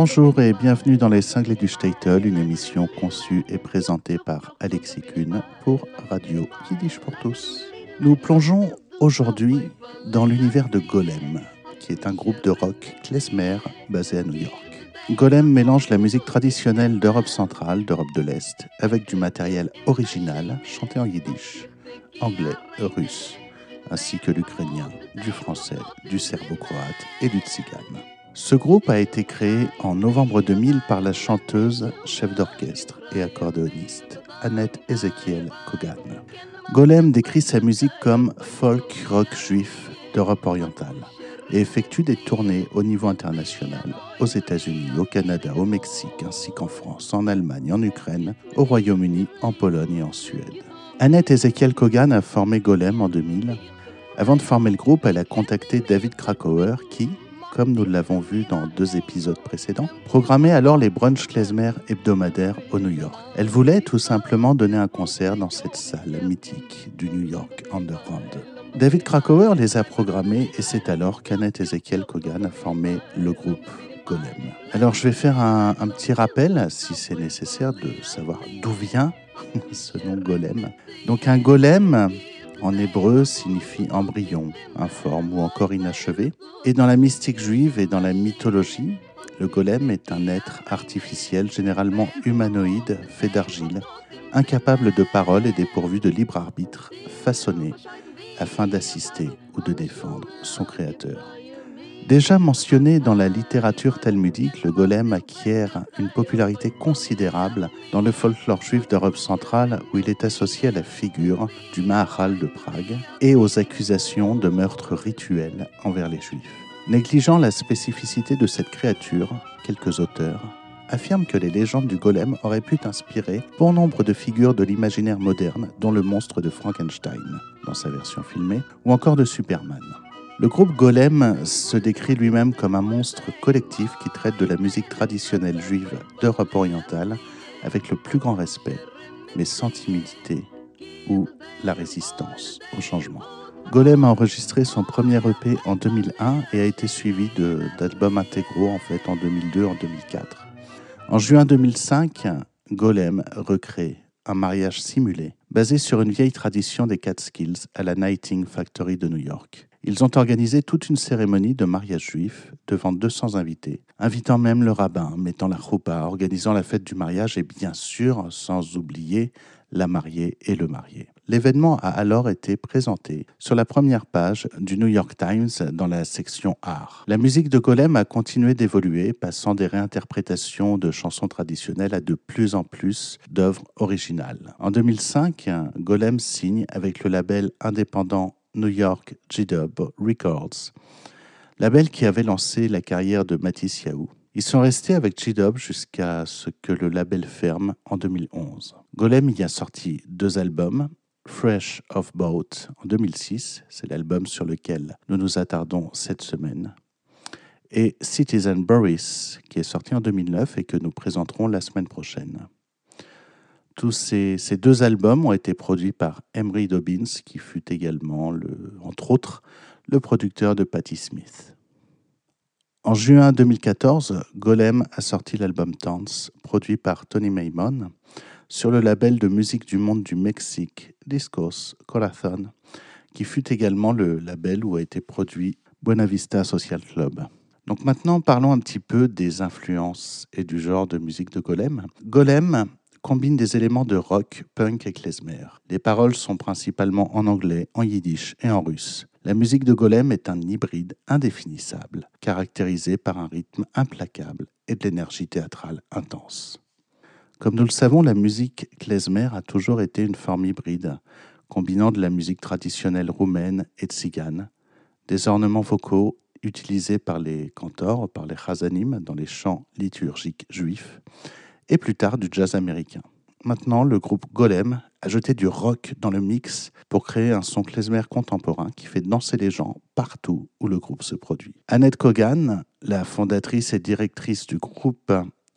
Bonjour et bienvenue dans les Cinglés du Statel, une émission conçue et présentée par Alexis Kuhn pour Radio Yiddish pour tous. Nous plongeons aujourd'hui dans l'univers de Golem, qui est un groupe de rock klezmer basé à New York. Golem mélange la musique traditionnelle d'Europe centrale, d'Europe de l'Est, avec du matériel original chanté en yiddish, anglais, russe, ainsi que l'ukrainien, du français, du serbo-croate et du tsigane. Ce groupe a été créé en novembre 2000 par la chanteuse, chef d'orchestre et accordéoniste Annette Ezekiel Kogan. Golem décrit sa musique comme folk rock juif d'Europe orientale et effectue des tournées au niveau international, aux États-Unis, au Canada, au Mexique, ainsi qu'en France, en Allemagne, en Ukraine, au Royaume-Uni, en Pologne et en Suède. Annette Ezekiel Kogan a formé Golem en 2000. Avant de former le groupe, elle a contacté David Krakauer qui, comme nous l'avons vu dans deux épisodes précédents, programmait alors les brunch klezmer hebdomadaires au New York. Elle voulait tout simplement donner un concert dans cette salle mythique du New York Underground. David Krakauer les a programmés et c'est alors qu'Annette Ezekiel Kogan a formé le groupe Golem. Alors je vais faire un, un petit rappel, si c'est nécessaire, de savoir d'où vient ce nom Golem. Donc un golem, en hébreu signifie embryon, informe ou encore inachevé. Et dans la mystique juive et dans la mythologie, le golem est un être artificiel, généralement humanoïde, fait d'argile, incapable de parole et dépourvu de libre arbitre, façonné afin d'assister ou de défendre son créateur. Déjà mentionné dans la littérature talmudique, le golem acquiert une popularité considérable dans le folklore juif d'Europe centrale où il est associé à la figure du Maharal de Prague et aux accusations de meurtre rituel envers les juifs. Négligeant la spécificité de cette créature, quelques auteurs affirment que les légendes du golem auraient pu inspirer bon nombre de figures de l'imaginaire moderne, dont le monstre de Frankenstein, dans sa version filmée, ou encore de Superman. Le groupe Golem se décrit lui-même comme un monstre collectif qui traite de la musique traditionnelle juive d'Europe orientale avec le plus grand respect, mais sans timidité ou la résistance au changement. Golem a enregistré son premier EP en 2001 et a été suivi d'albums intégraux en fait en 2002 en 2004. En juin 2005, Golem recrée un mariage simulé basé sur une vieille tradition des Catskills à la Nighting Factory de New York. Ils ont organisé toute une cérémonie de mariage juif devant 200 invités, invitant même le rabbin, mettant la choupa, organisant la fête du mariage et bien sûr, sans oublier la mariée et le marié. L'événement a alors été présenté sur la première page du New York Times dans la section art. La musique de Golem a continué d'évoluer, passant des réinterprétations de chansons traditionnelles à de plus en plus d'œuvres originales. En 2005, Golem signe avec le label indépendant New York G-Dub Records, label qui avait lancé la carrière de Matisse Yahoo. Ils sont restés avec G-Dub jusqu'à ce que le label ferme en 2011. Golem y a sorti deux albums, Fresh of Boat en 2006, c'est l'album sur lequel nous nous attardons cette semaine, et Citizen Boris qui est sorti en 2009 et que nous présenterons la semaine prochaine. Tous ces, deux albums ont été produits par Emery Dobbins, qui fut également, le, entre autres, le producteur de Patti Smith. En juin 2014, Golem a sorti l'album Dance, produit par Tony Maimon, sur le label de musique du monde du Mexique, Discos Corazon, qui fut également le label où a été produit Buena Vista Social Club. Donc maintenant, parlons un petit peu des influences et du genre de musique de Golem. Golem combine des éléments de rock, punk et klezmer. Les paroles sont principalement en anglais, en yiddish et en russe. La musique de Golem est un hybride indéfinissable, caractérisé par un rythme implacable et de l'énergie théâtrale intense. Comme nous le savons, la musique klezmer a toujours été une forme hybride, combinant de la musique traditionnelle roumaine et tzigane, des ornements vocaux utilisés par les cantors, par les chazanim dans les chants liturgiques juifs, et plus tard du jazz américain. Maintenant, le groupe Golem a jeté du rock dans le mix pour créer un son klezmer contemporain qui fait danser les gens partout où le groupe se produit. Annette Kogan, la fondatrice et directrice du groupe,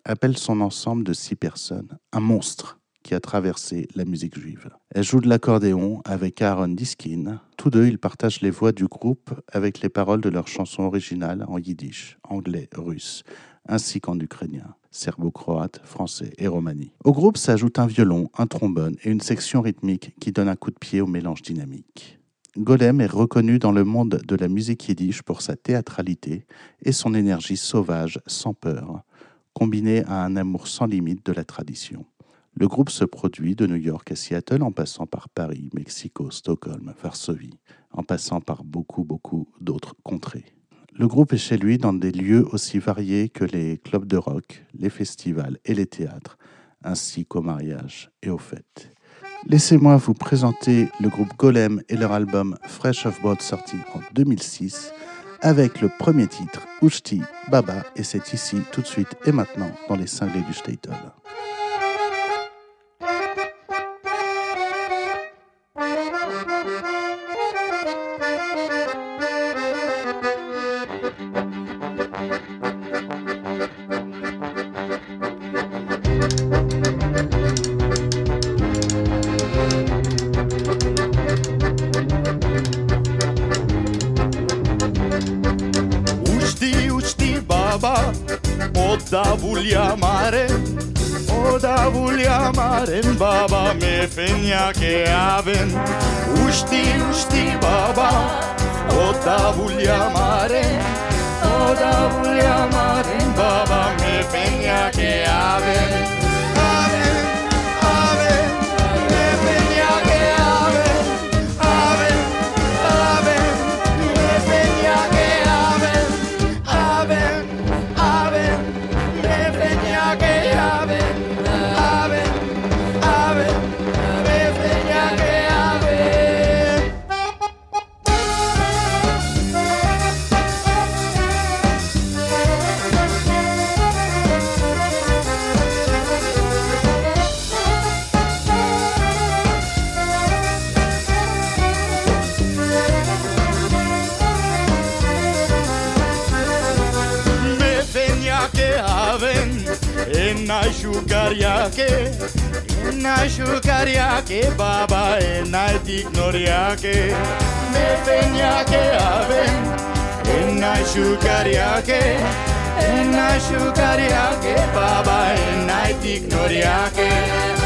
appelle son ensemble de six personnes un monstre qui a traversé la musique juive. Elle joue de l'accordéon avec Aaron Diskin. Tous deux, ils partagent les voix du groupe avec les paroles de leurs chansons originales en yiddish, anglais, russe, ainsi qu'en ukrainien, serbo-croate, français et romani. Au groupe s'ajoute un violon, un trombone et une section rythmique qui donne un coup de pied au mélange dynamique. Golem est reconnu dans le monde de la musique yiddish pour sa théâtralité et son énergie sauvage, sans peur, combinée à un amour sans limite de la tradition. Le groupe se produit de New York à Seattle en passant par Paris, Mexico, Stockholm, Varsovie, en passant par beaucoup, beaucoup d'autres contrées. Le groupe est chez lui dans des lieux aussi variés que les clubs de rock, les festivals et les théâtres, ainsi qu'aux mariages et aux fêtes. Laissez-moi vous présenter le groupe Golem et leur album Fresh of Boat sorti en 2006 avec le premier titre Ushti Baba et c'est ici tout de suite et maintenant dans les cinglés du Statel. Ρεφένια και άβεν, ουστί, ουστί, μπαμπά, ο τα βουλιά μαρέ, ο τα βουλιά μαρέ, μπαμπά, με φένια aven. que na shukaria que baba na ignoria que me peña que aven na shukaria que na shukaria que baba na ignoria que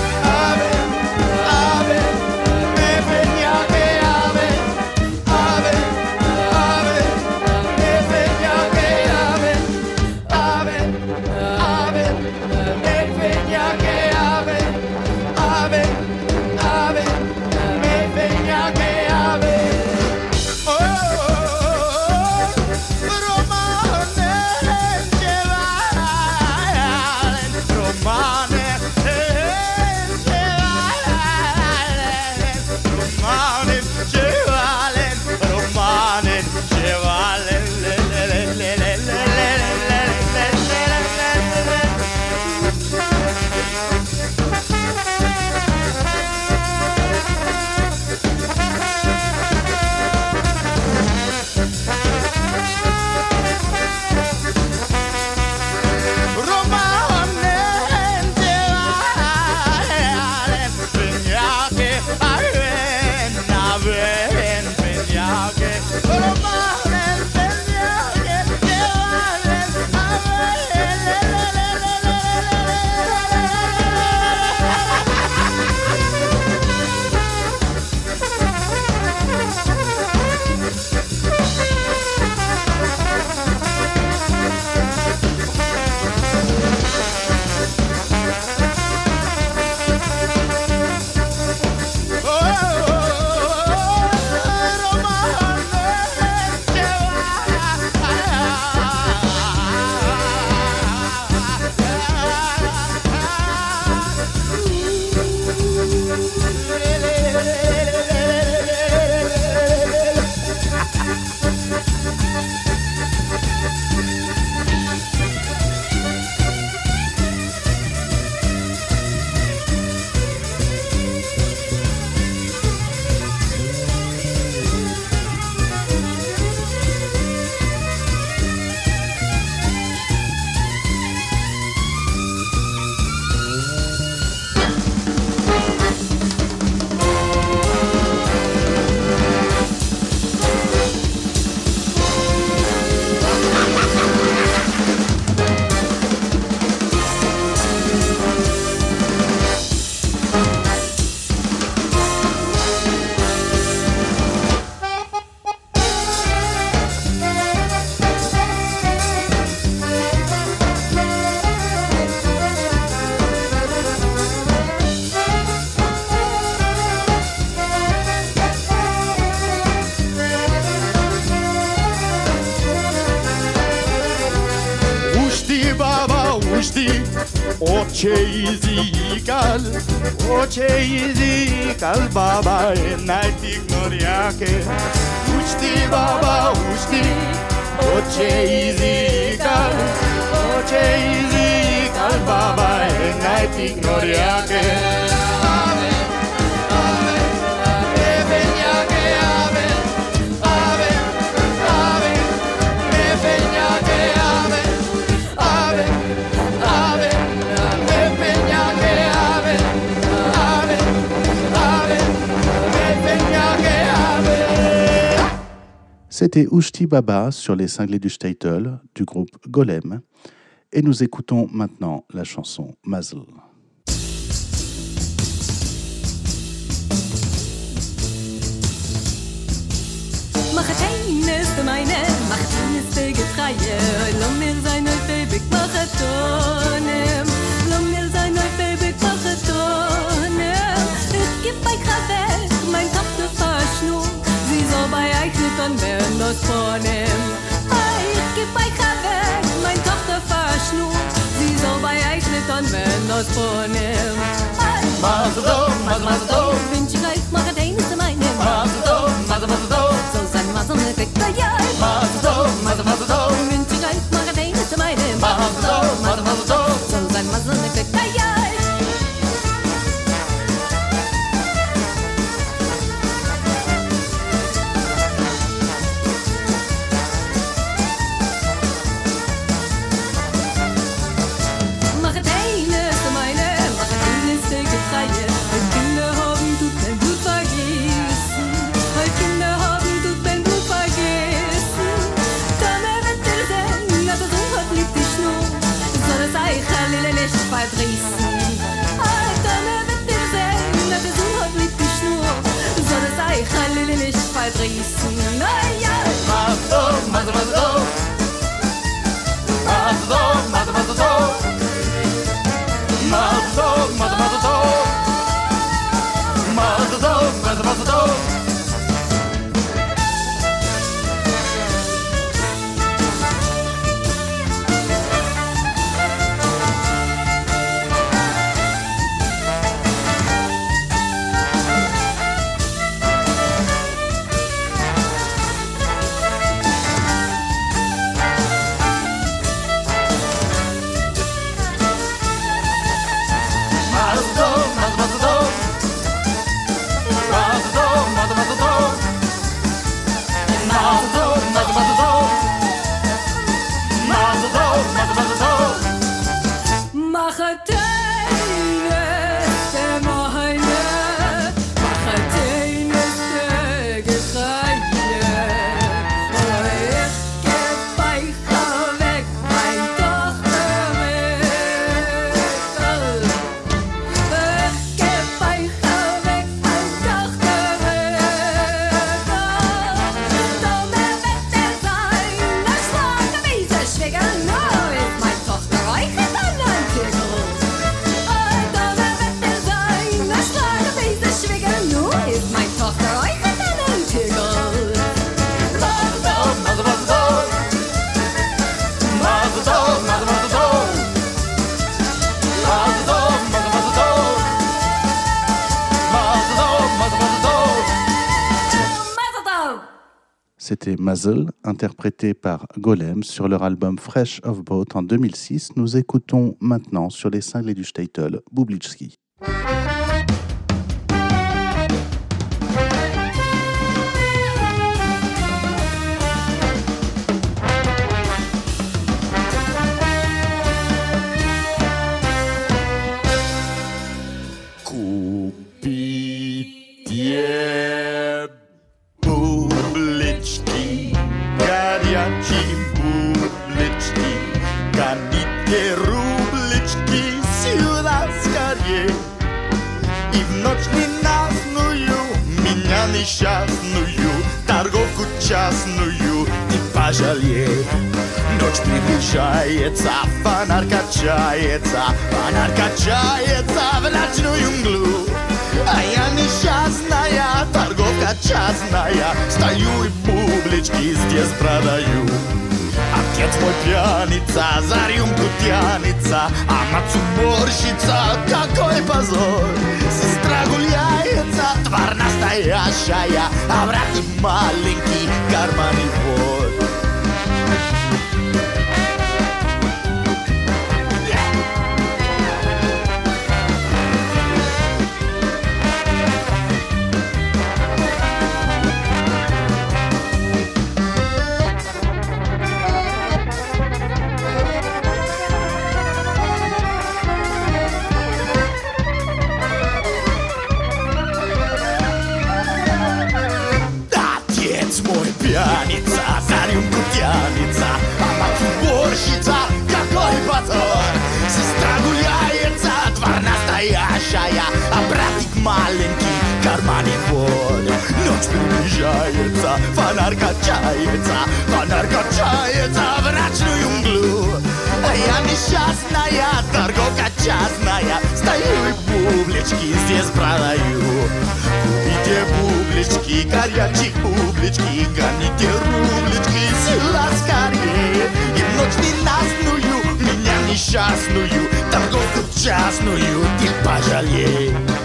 Baba sur les cinglés du Statel du groupe Golem. Et nous écoutons maintenant la chanson Mazel. dann werden das vornehmen. Ich geb bei weg, mein Tochter verschnur. Sie soll bei euch nicht dann werden das vornehmen. Mazel tov, mazel mazel tov. Wünsch ich euch, mach ein zu meinem. Mazel tov, mazel mazel tov. So sein Mazel mit Victor, ja. Mazel tov, mazel mazel tov. Wünsch ich euch, mach ein zu meinem. Mazel tov, mazel mazel tov. So sein Mazel Mazel, interprété par Golem sur leur album Fresh of Boat en 2006. Nous écoutons maintenant sur les cinglés du Statel Bublitski. несчастную торговку частную и пожалей. Ночь приближается, фонарь качается, фонарь качается в ночную мглу. А я несчастная, торговка частная, стою и бублички здесь продаю. Отец мой пьяница, за рюмку тянется А мать уборщица, какой позор! Сестра гуляется, тварь настоящая А брат маленький, карманный вор маленький, кармане вор. Ночь приближается, фонарь качается, фонарь качается в ночную мглу. А я несчастная, торговка частная, стою и бублички здесь продаю. Купите бублички, горячие бублички, гоните рублички, сила скорее. И в ночь ненастную, меня несчастную, торговку частную, ты пожалей.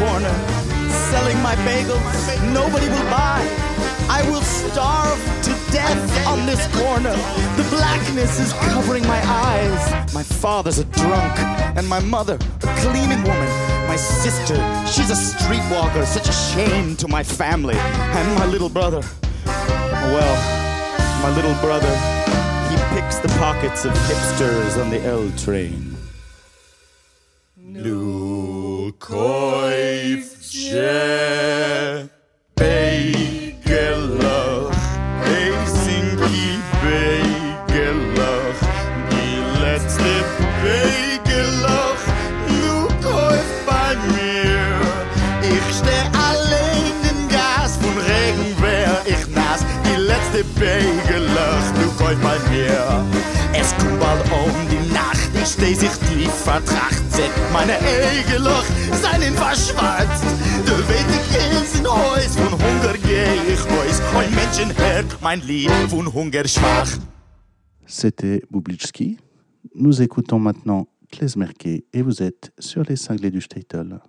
Corner, selling my bagels. Nobody will buy. I will starve to death on this corner. The blackness is covering my eyes. My father's a drunk, and my mother, a cleaning woman. My sister, she's a streetwalker, such a shame to my family. And my little brother, well, my little brother, he picks the pockets of hipsters on the L train. C'était Boublitski. Nous écoutons maintenant Klezmerke et vous êtes sur les cinglés du Statel.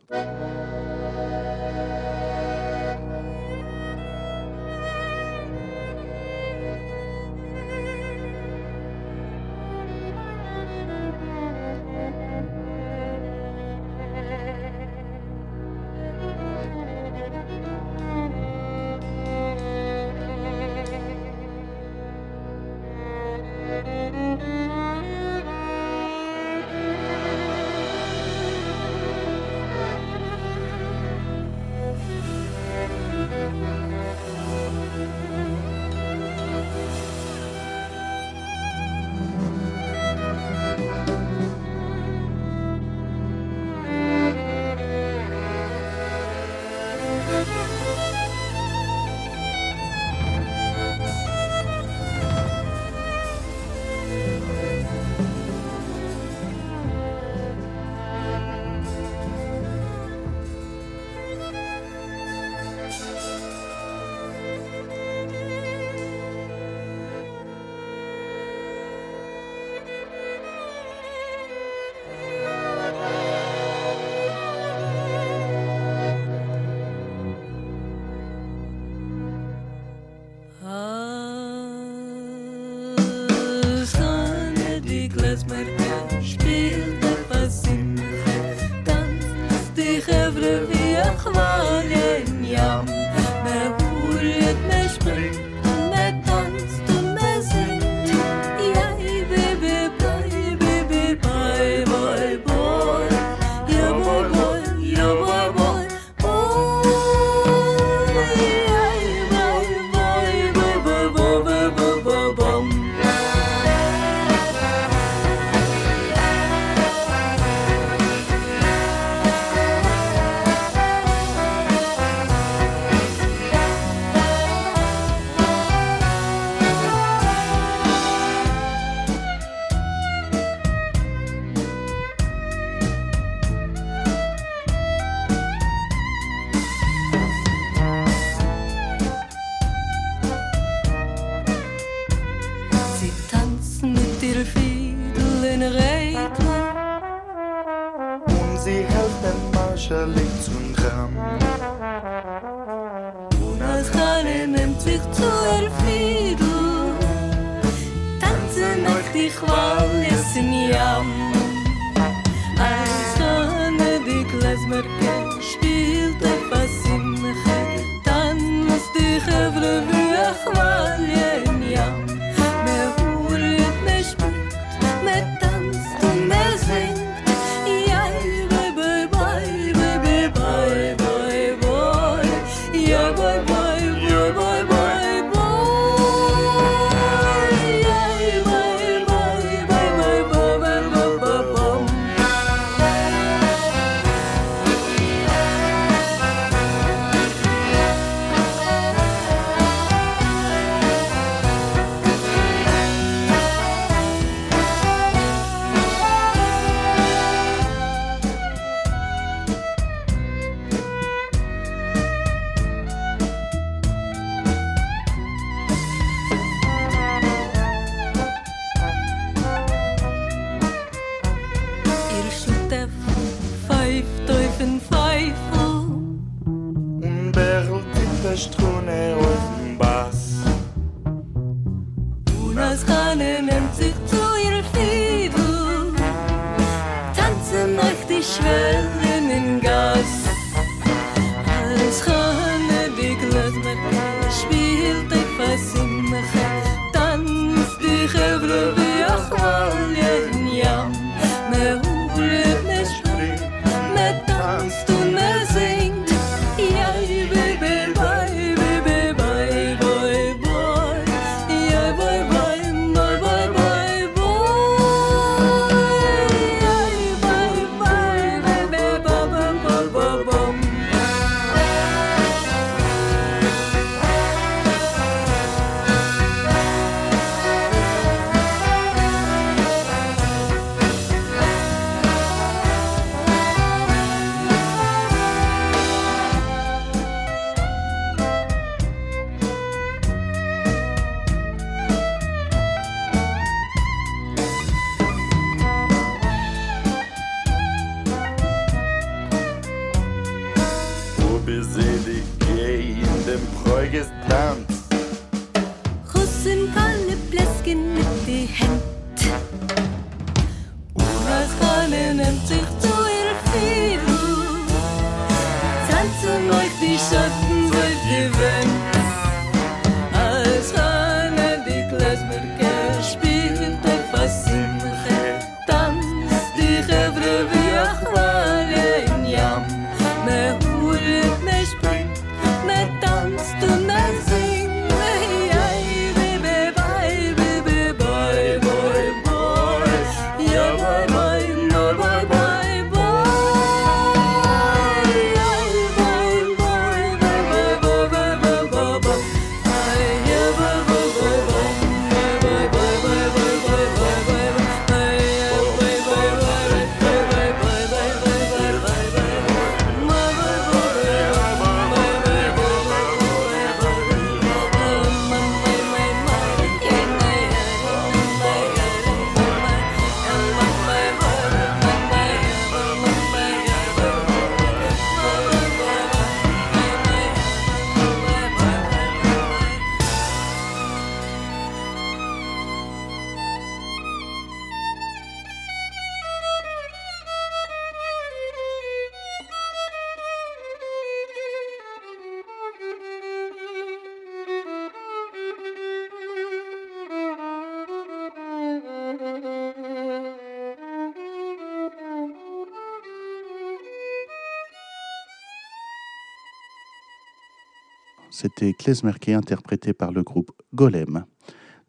c'était Klezmerke interprété par le groupe Golem.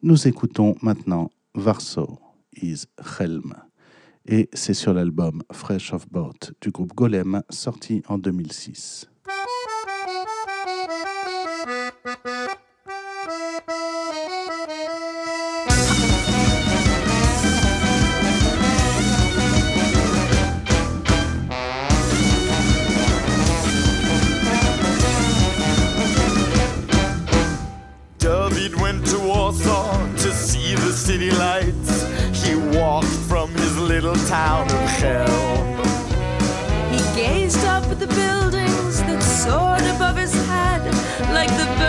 Nous écoutons maintenant Varso is Helm. Et c'est sur l'album Fresh of Boat du groupe Golem sorti en 2006. little town of hell. He gazed up at the buildings that soared above his head like the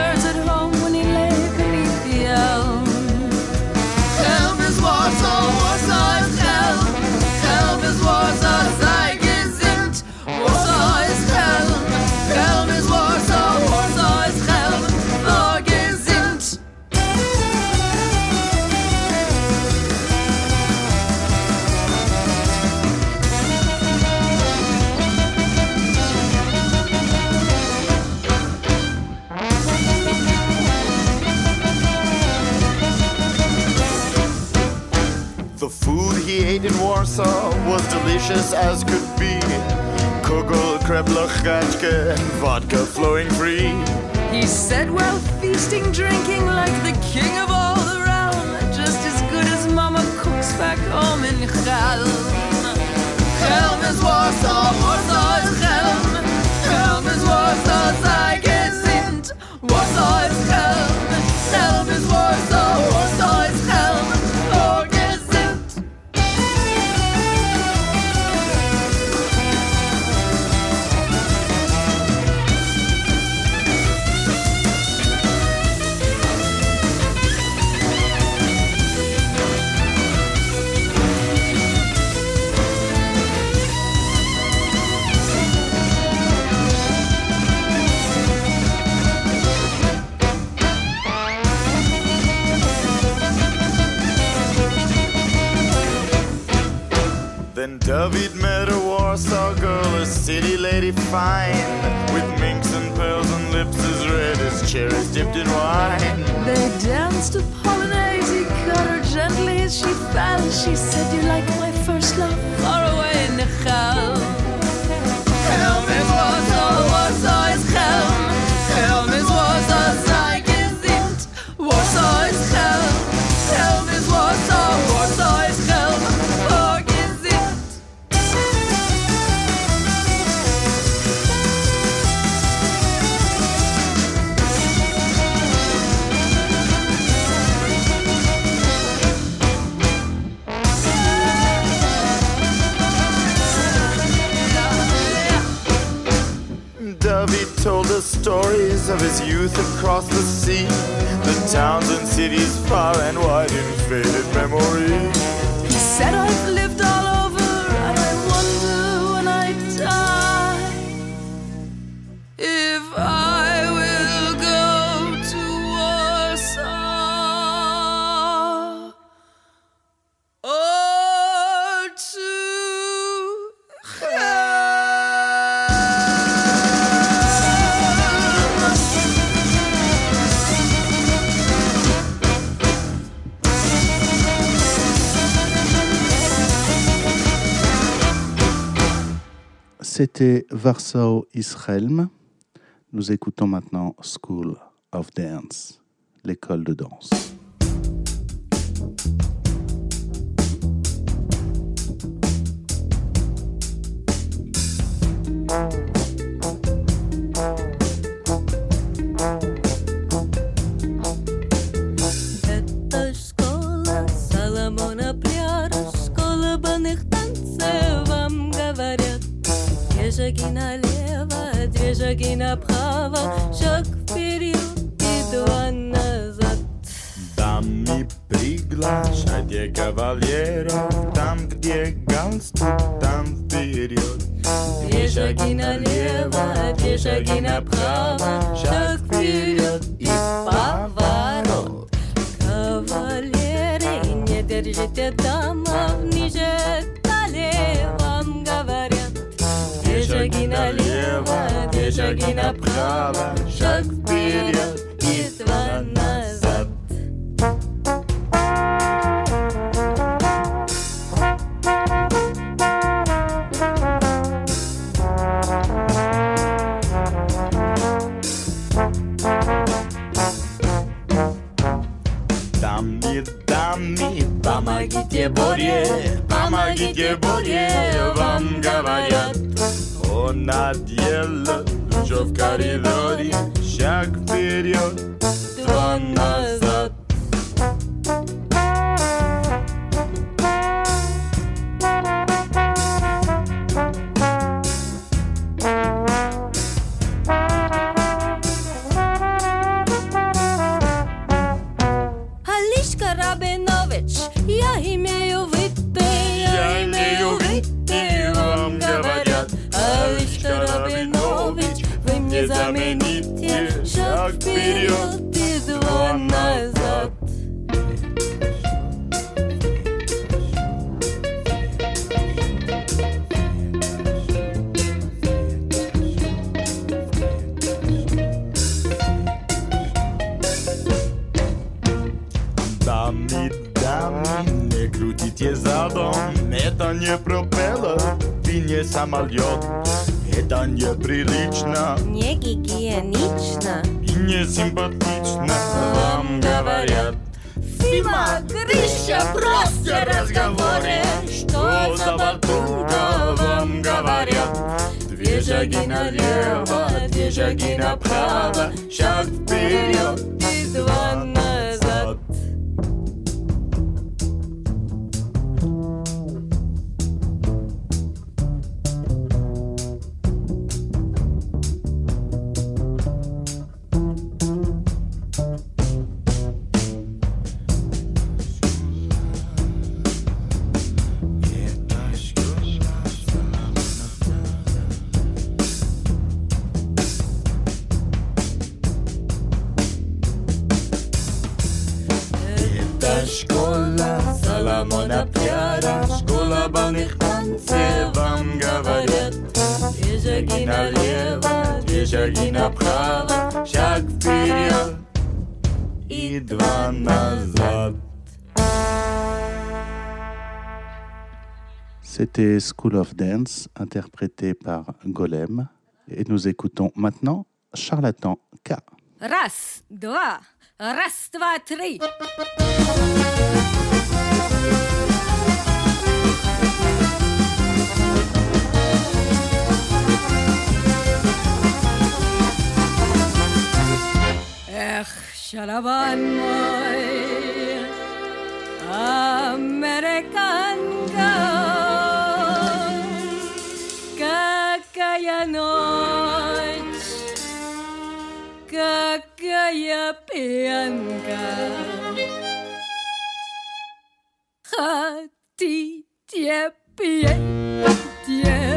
was delicious as could be. Kugel, kreble, and vodka flowing free. He said while feasting, drinking like the king of all the realm, just as good as Mama cooks back home in Chelm. Chelm is Warsaw, Warsaw is Chelm. Chelm is Warsaw, sei gesinnt. Warsaw is Chelm. Chelm is Warsaw, Warsaw David met a Warsaw girl, a city lady fine, with minks and pearls and lips as red as cherries dipped in wine. They danced a polonaise, he cut her gently as she fell. She said, You like my first love, truth across the C'était Warsaw Israelm. Nous écoutons maintenant School of Dance, l'école de danse. Шаги налево, две шаги направо, шаг вперед и два назад. Дамы, приглашайте кавалеров, там, где галстук, там вперед. Две шаги налево, две шаги направо, шаг вперед и поворот. Кавалеры, не держите дамов ниже. Две шаги налево, две шаги направо, шаг вперед и два назад. Дамы, дамы, помогите Боре, помогите Боре, вам говорят. Он надел уже в коридоре, шаг вперед, два назад. Не пропела, ты не самолет. Это неприлично, не гигиенично и не симпатично. Вам говорят, Фима, крыша, просто разговоры. Что за батуга вам говорят? Две шаги налево, две шаги направо. Сейчас School of Dance, interprété par Golem. Et nous écoutons maintenant Charlatan K. Раз, два, раз, два, три. ночь, какая пенка. Хотите пьете?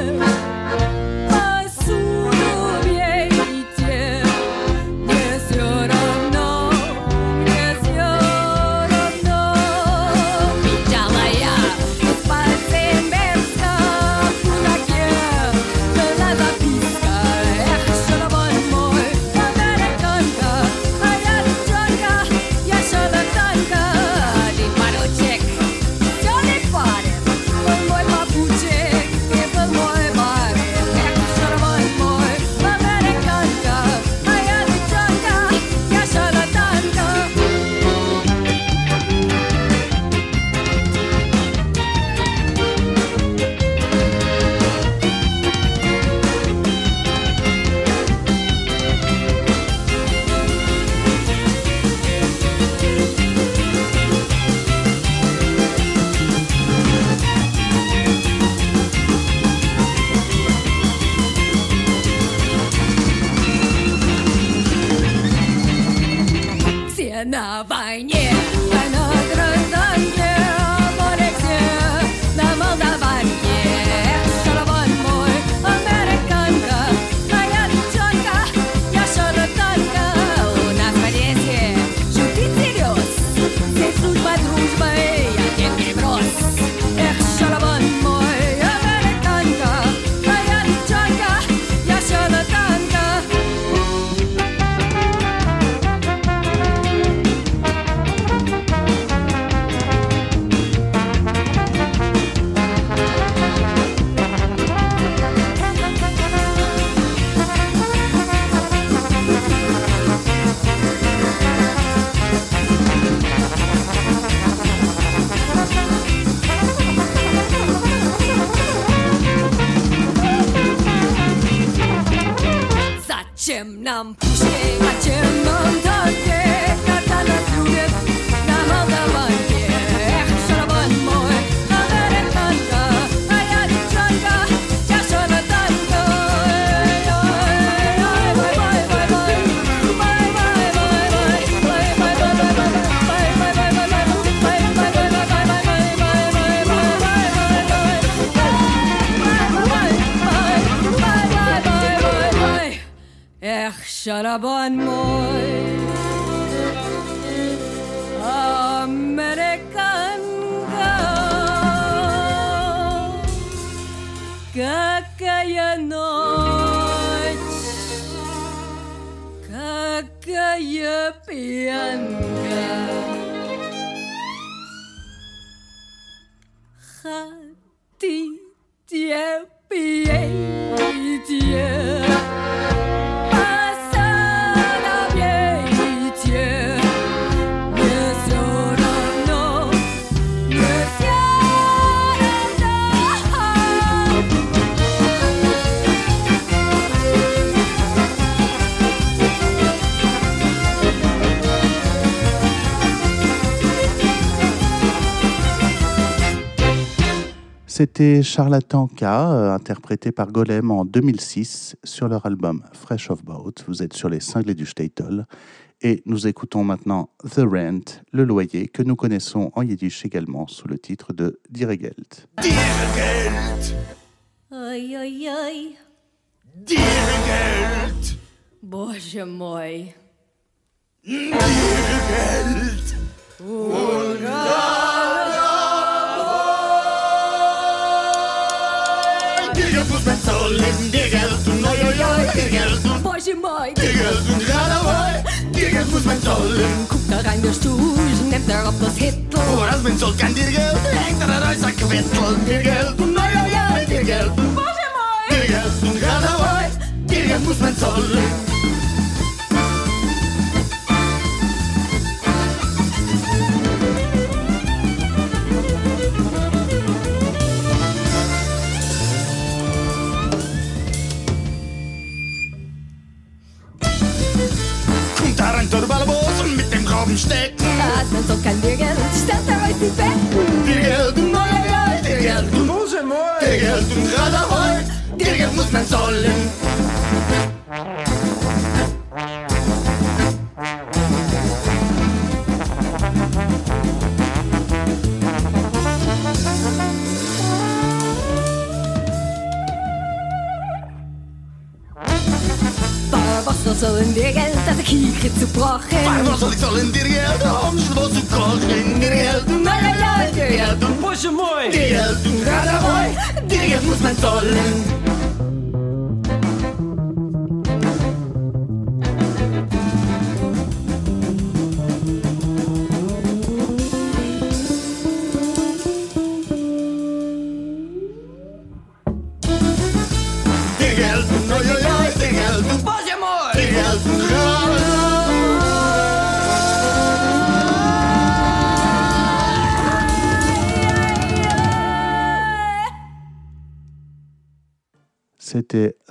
C'était Charlatan K, euh, interprété par Golem en 2006 sur leur album Fresh of Boat. Vous êtes sur les cinglés du Statel. Et nous écoutons maintenant The Rent, le loyer, que nous connaissons en yiddish également sous le titre de Dirigelt. Dirigelt Aïe aïe aïe Dirigelt Dirigelt Olim dir gelsen, oi oi oi, dir gelsen. Boische moi, dir und gerade dir Geld muss man Zollen. Guck da rein der Stuhl, nimmt er auf das Hittel. Oh, das mein Zoll kann dir Geld, hängt er da raus, ein Quittel. Dir gelsen, oi oi oi, dir gelsen. Boische moi, dir und gerade dir Geld muss man Zollen. Soll ich zahlen, dir Geld, om schloss zu kochen. Dir Geld und neu, neu, dir Geld Mose moi! dir Geld und gerade heu, dir Geld muss man zahlen.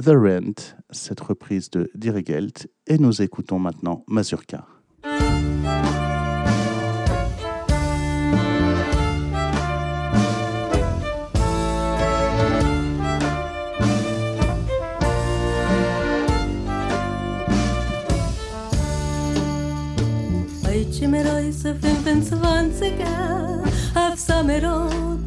The Rent, cette reprise de Dirigelt. Et nous écoutons maintenant Mazurka. Heute mir reise 25er auf Samerod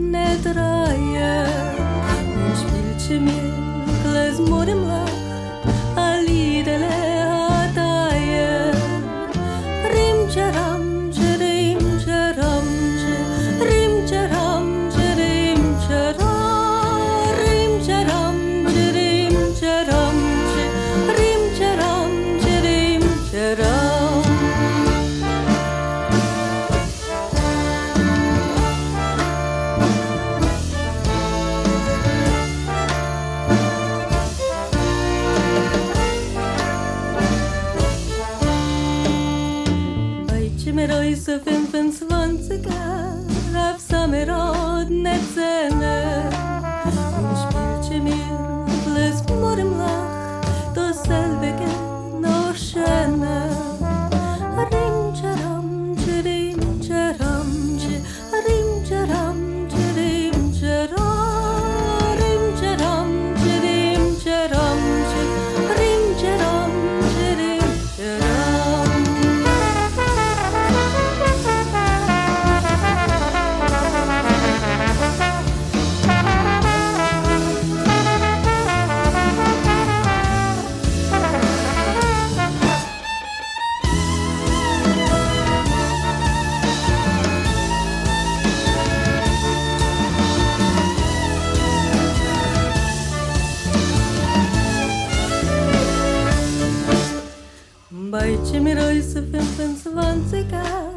admirou isso, fim, penso, vão ficar.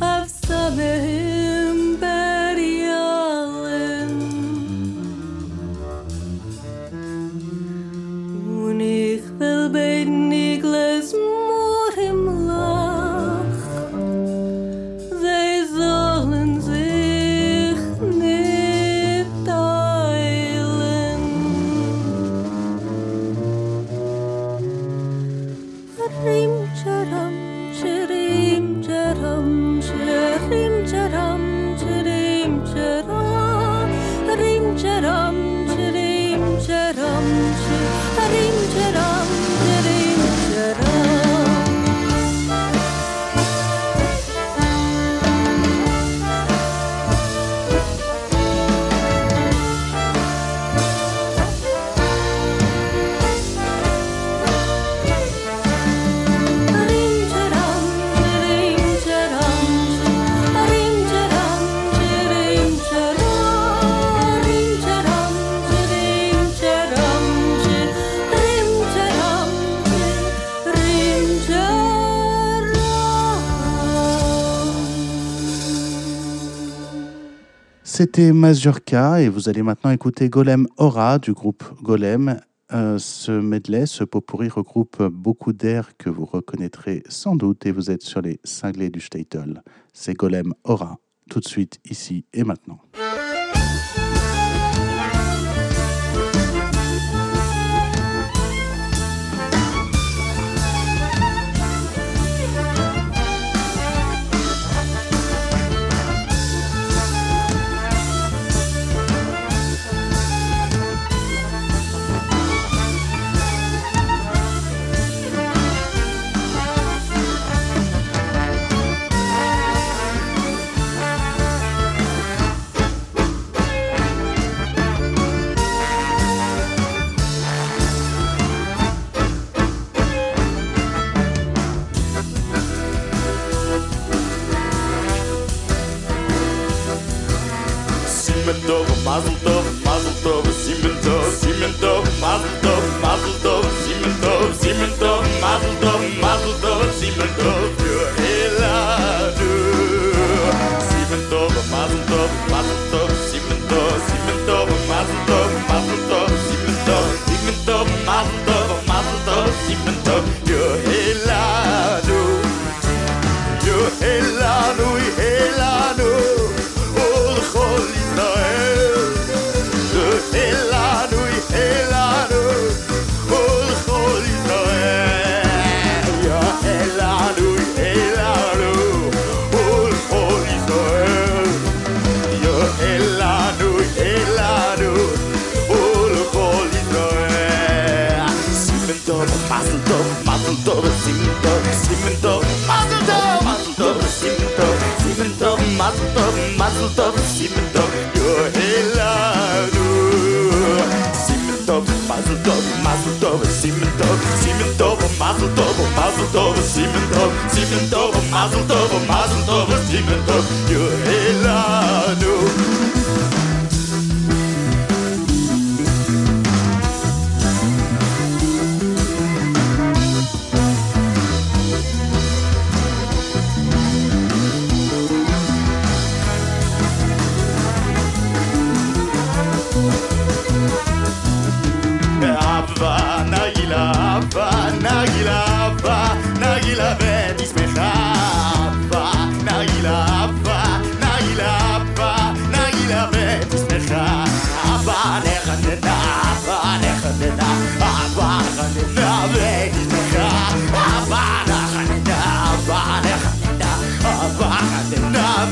I've saw it. C'était Mazurka et vous allez maintenant écouter Golem Aura du groupe Golem. Euh, ce medley, ce pot pourri regroupe beaucoup d'air que vous reconnaîtrez sans doute et vous êtes sur les cinglés du Statel. C'est Golem Aura, tout de suite, ici et maintenant.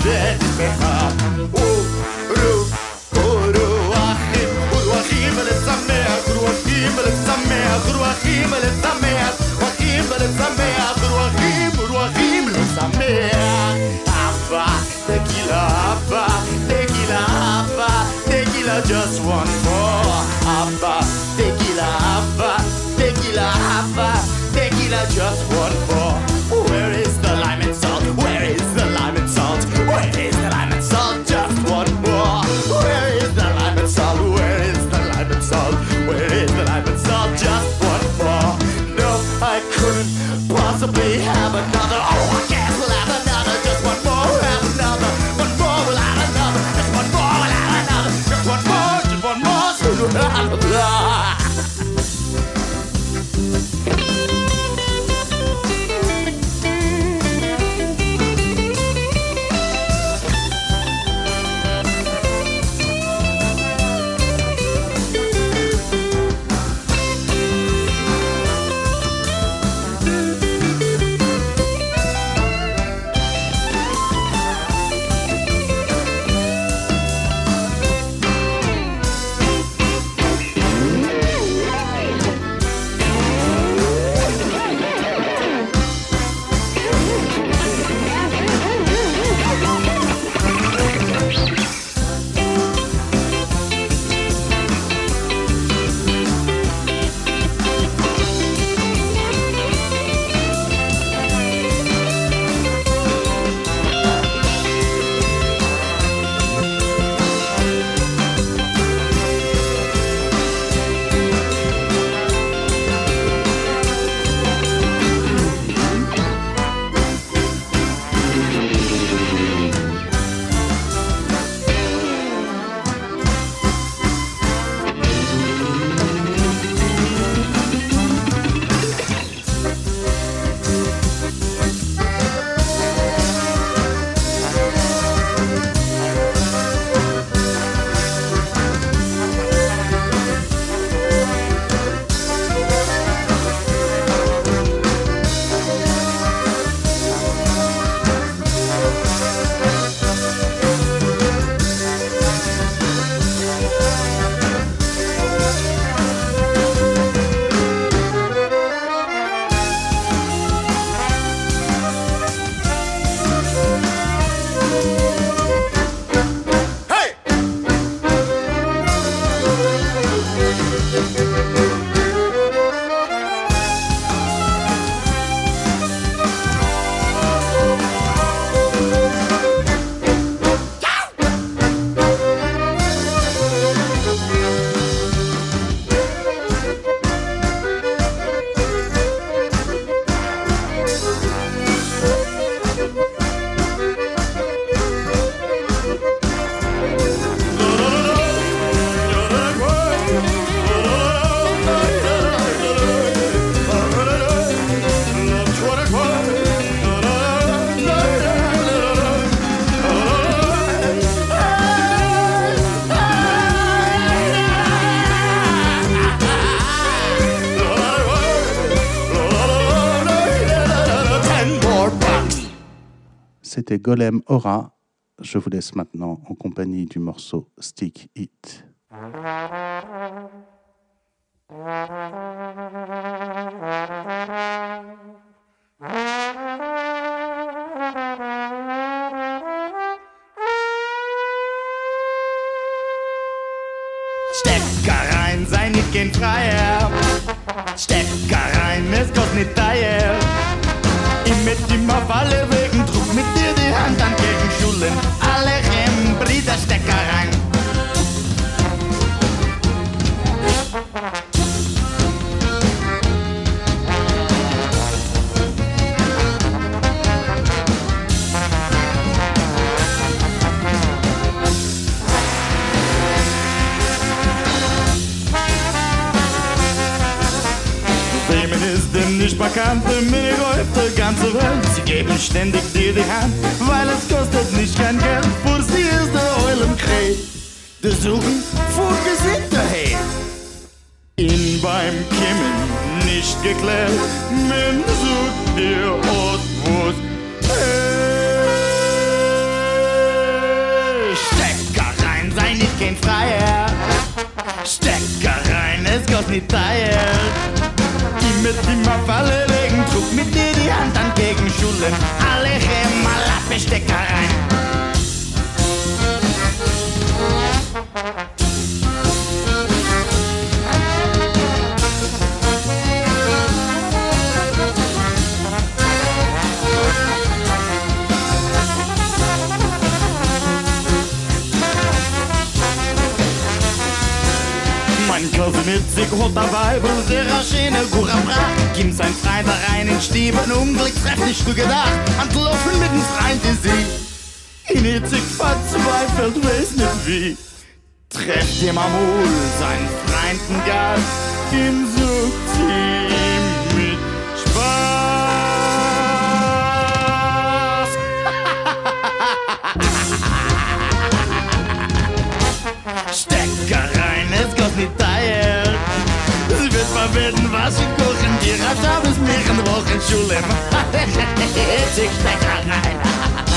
ولדתך ורוח רוחי רוחי ולשמח רוחי ולשמח רוחי ולשמח רוחי ולשמח רוחי רוחי ולשמח אבא תגילה אבא תגילה אבא תגילה just one more אבא תגילה אבא תגילה אבא תגילה just Golem Aura. Je vous laisse maintenant en compagnie du morceau Stick It. Stecker rein, sei nicht kein Freier. Stecker rein, es kostet nicht teuer. Ich mit Falle wegen Druck, I. nicht bekannt, mir auf der ganzen Welt. Sie geben ständig dir die Hand, weil es kostet nicht kein Geld. Für sie ist der Eul im Krieg. Die suchen vor Gesichter hey. In beim Kimmen nicht geklärt, man sucht dir Ort, wo's hey. Stecker rein, sei nicht kein Freier. Stecker rein, es kostet nicht teuer mit ihm auf alle Wegen, trug mit dir die Hand an gegen Schule, alle Hämmer, Lappestecker rein. Manchmal sind witzig, hot dabei, Du gedacht. Antlaufen mit dem Freund in sie. In Itzig verzweifelt, weiß nicht wie. Trefft ihm am Hohl sein Freunden Gast, ihn sucht sie mit Spaß. Stecker rein, es kostet nicht teuer. Sie wird verbieten, was sie Da schaut es mich und wo kein Schule. Ich steck rein.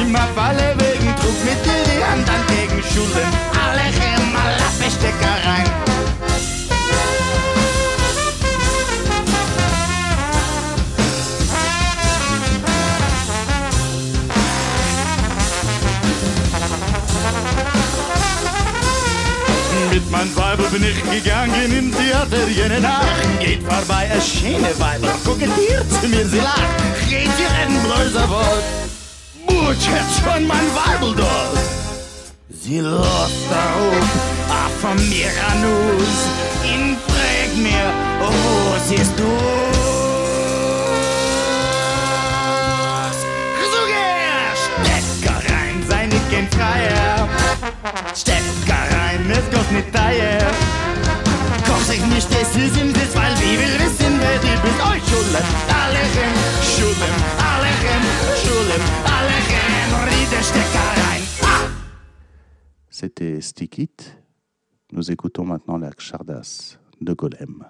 Immer, Falle wegen Druck mit dir die Hand an gegen Schulen. Alle immer Lappe, Stecker rein. Mit mein Weibel bin ich gegangen in Theater jene Nacht. Geht vorbei a schöne Weibel, kokettiert zu mir, sie lacht. Geht ihr ein bläuser Butch hat schon mein Weibel dort. Sie lost darauf, a von mir an uns. In frag mir, oh, wo siehst du? So Stecker rein, sei nicht kein Freier. Stecker rein, es kostet nicht teuer. Koch sich nicht, das ist im Sitz, weil wir will wissen, wer die bist. Euch Schulem, alle Schulem, alle Chem, Schulem, C'était Stick It. Nous écoutons maintenant la Chardas de Golem.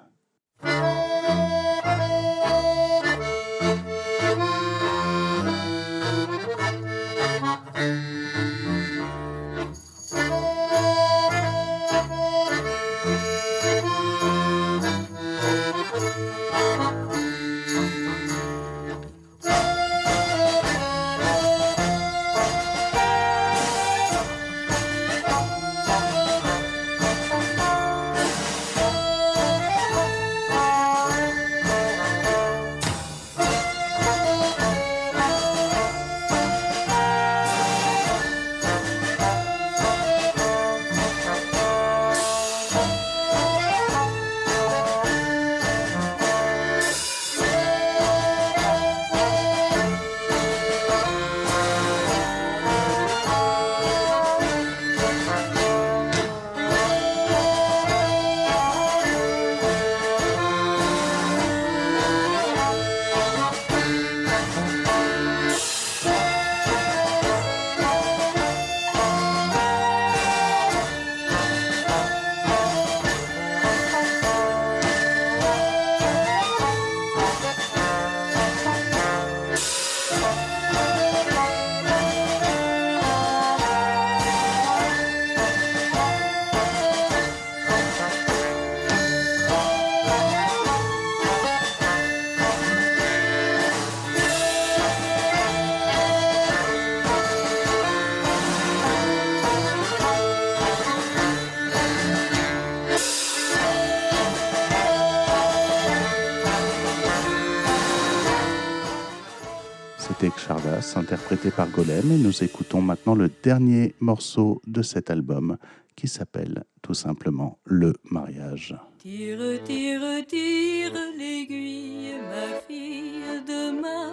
Interprété par Golem. Et nous écoutons maintenant le dernier morceau de cet album qui s'appelle tout simplement Le mariage. Tire, tire, tire l'aiguille, ma fille, demain,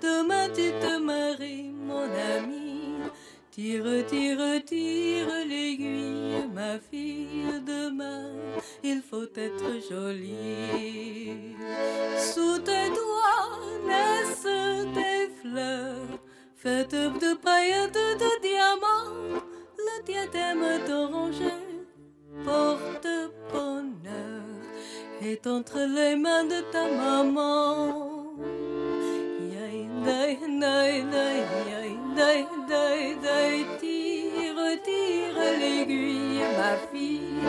demain tu te maries, mon ami. Tire, tire, tire l'aiguille, ma fille, demain, il faut être jolie. Sous tes doigts naissent des fleurs, faites de paillettes, de diamants, le diadème d'oranger porte bonheur est entre les mains de ta maman. Tire, tire l'aiguille, ma fille.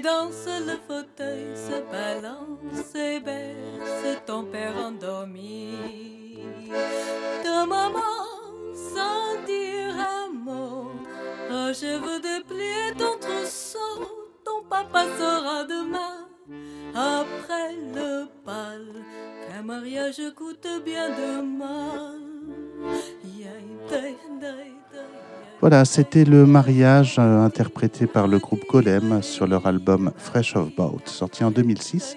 Danse, le fauteuil se balance et berce ton père endormi. Ta maman, sans dire un mot, achève de plier ton trousseau. Ton papa sera demain après le bal qu'un mariage coûte bien de mal. Voilà, c'était le mariage euh, interprété par le groupe Golem sur leur album Fresh of Boat, sorti en 2006.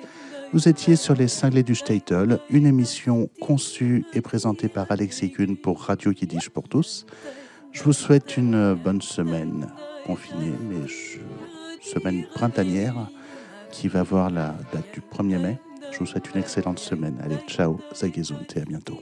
Vous étiez sur les cinglés du Statel, une émission conçue et présentée par Alexis Kuhn pour Radio Yiddish pour tous. Je vous souhaite une bonne semaine confinée, mais semaine printanière qui va voir la date du 1er mai. Je vous souhaite une excellente semaine. Allez, ciao, Zagezunt et à bientôt.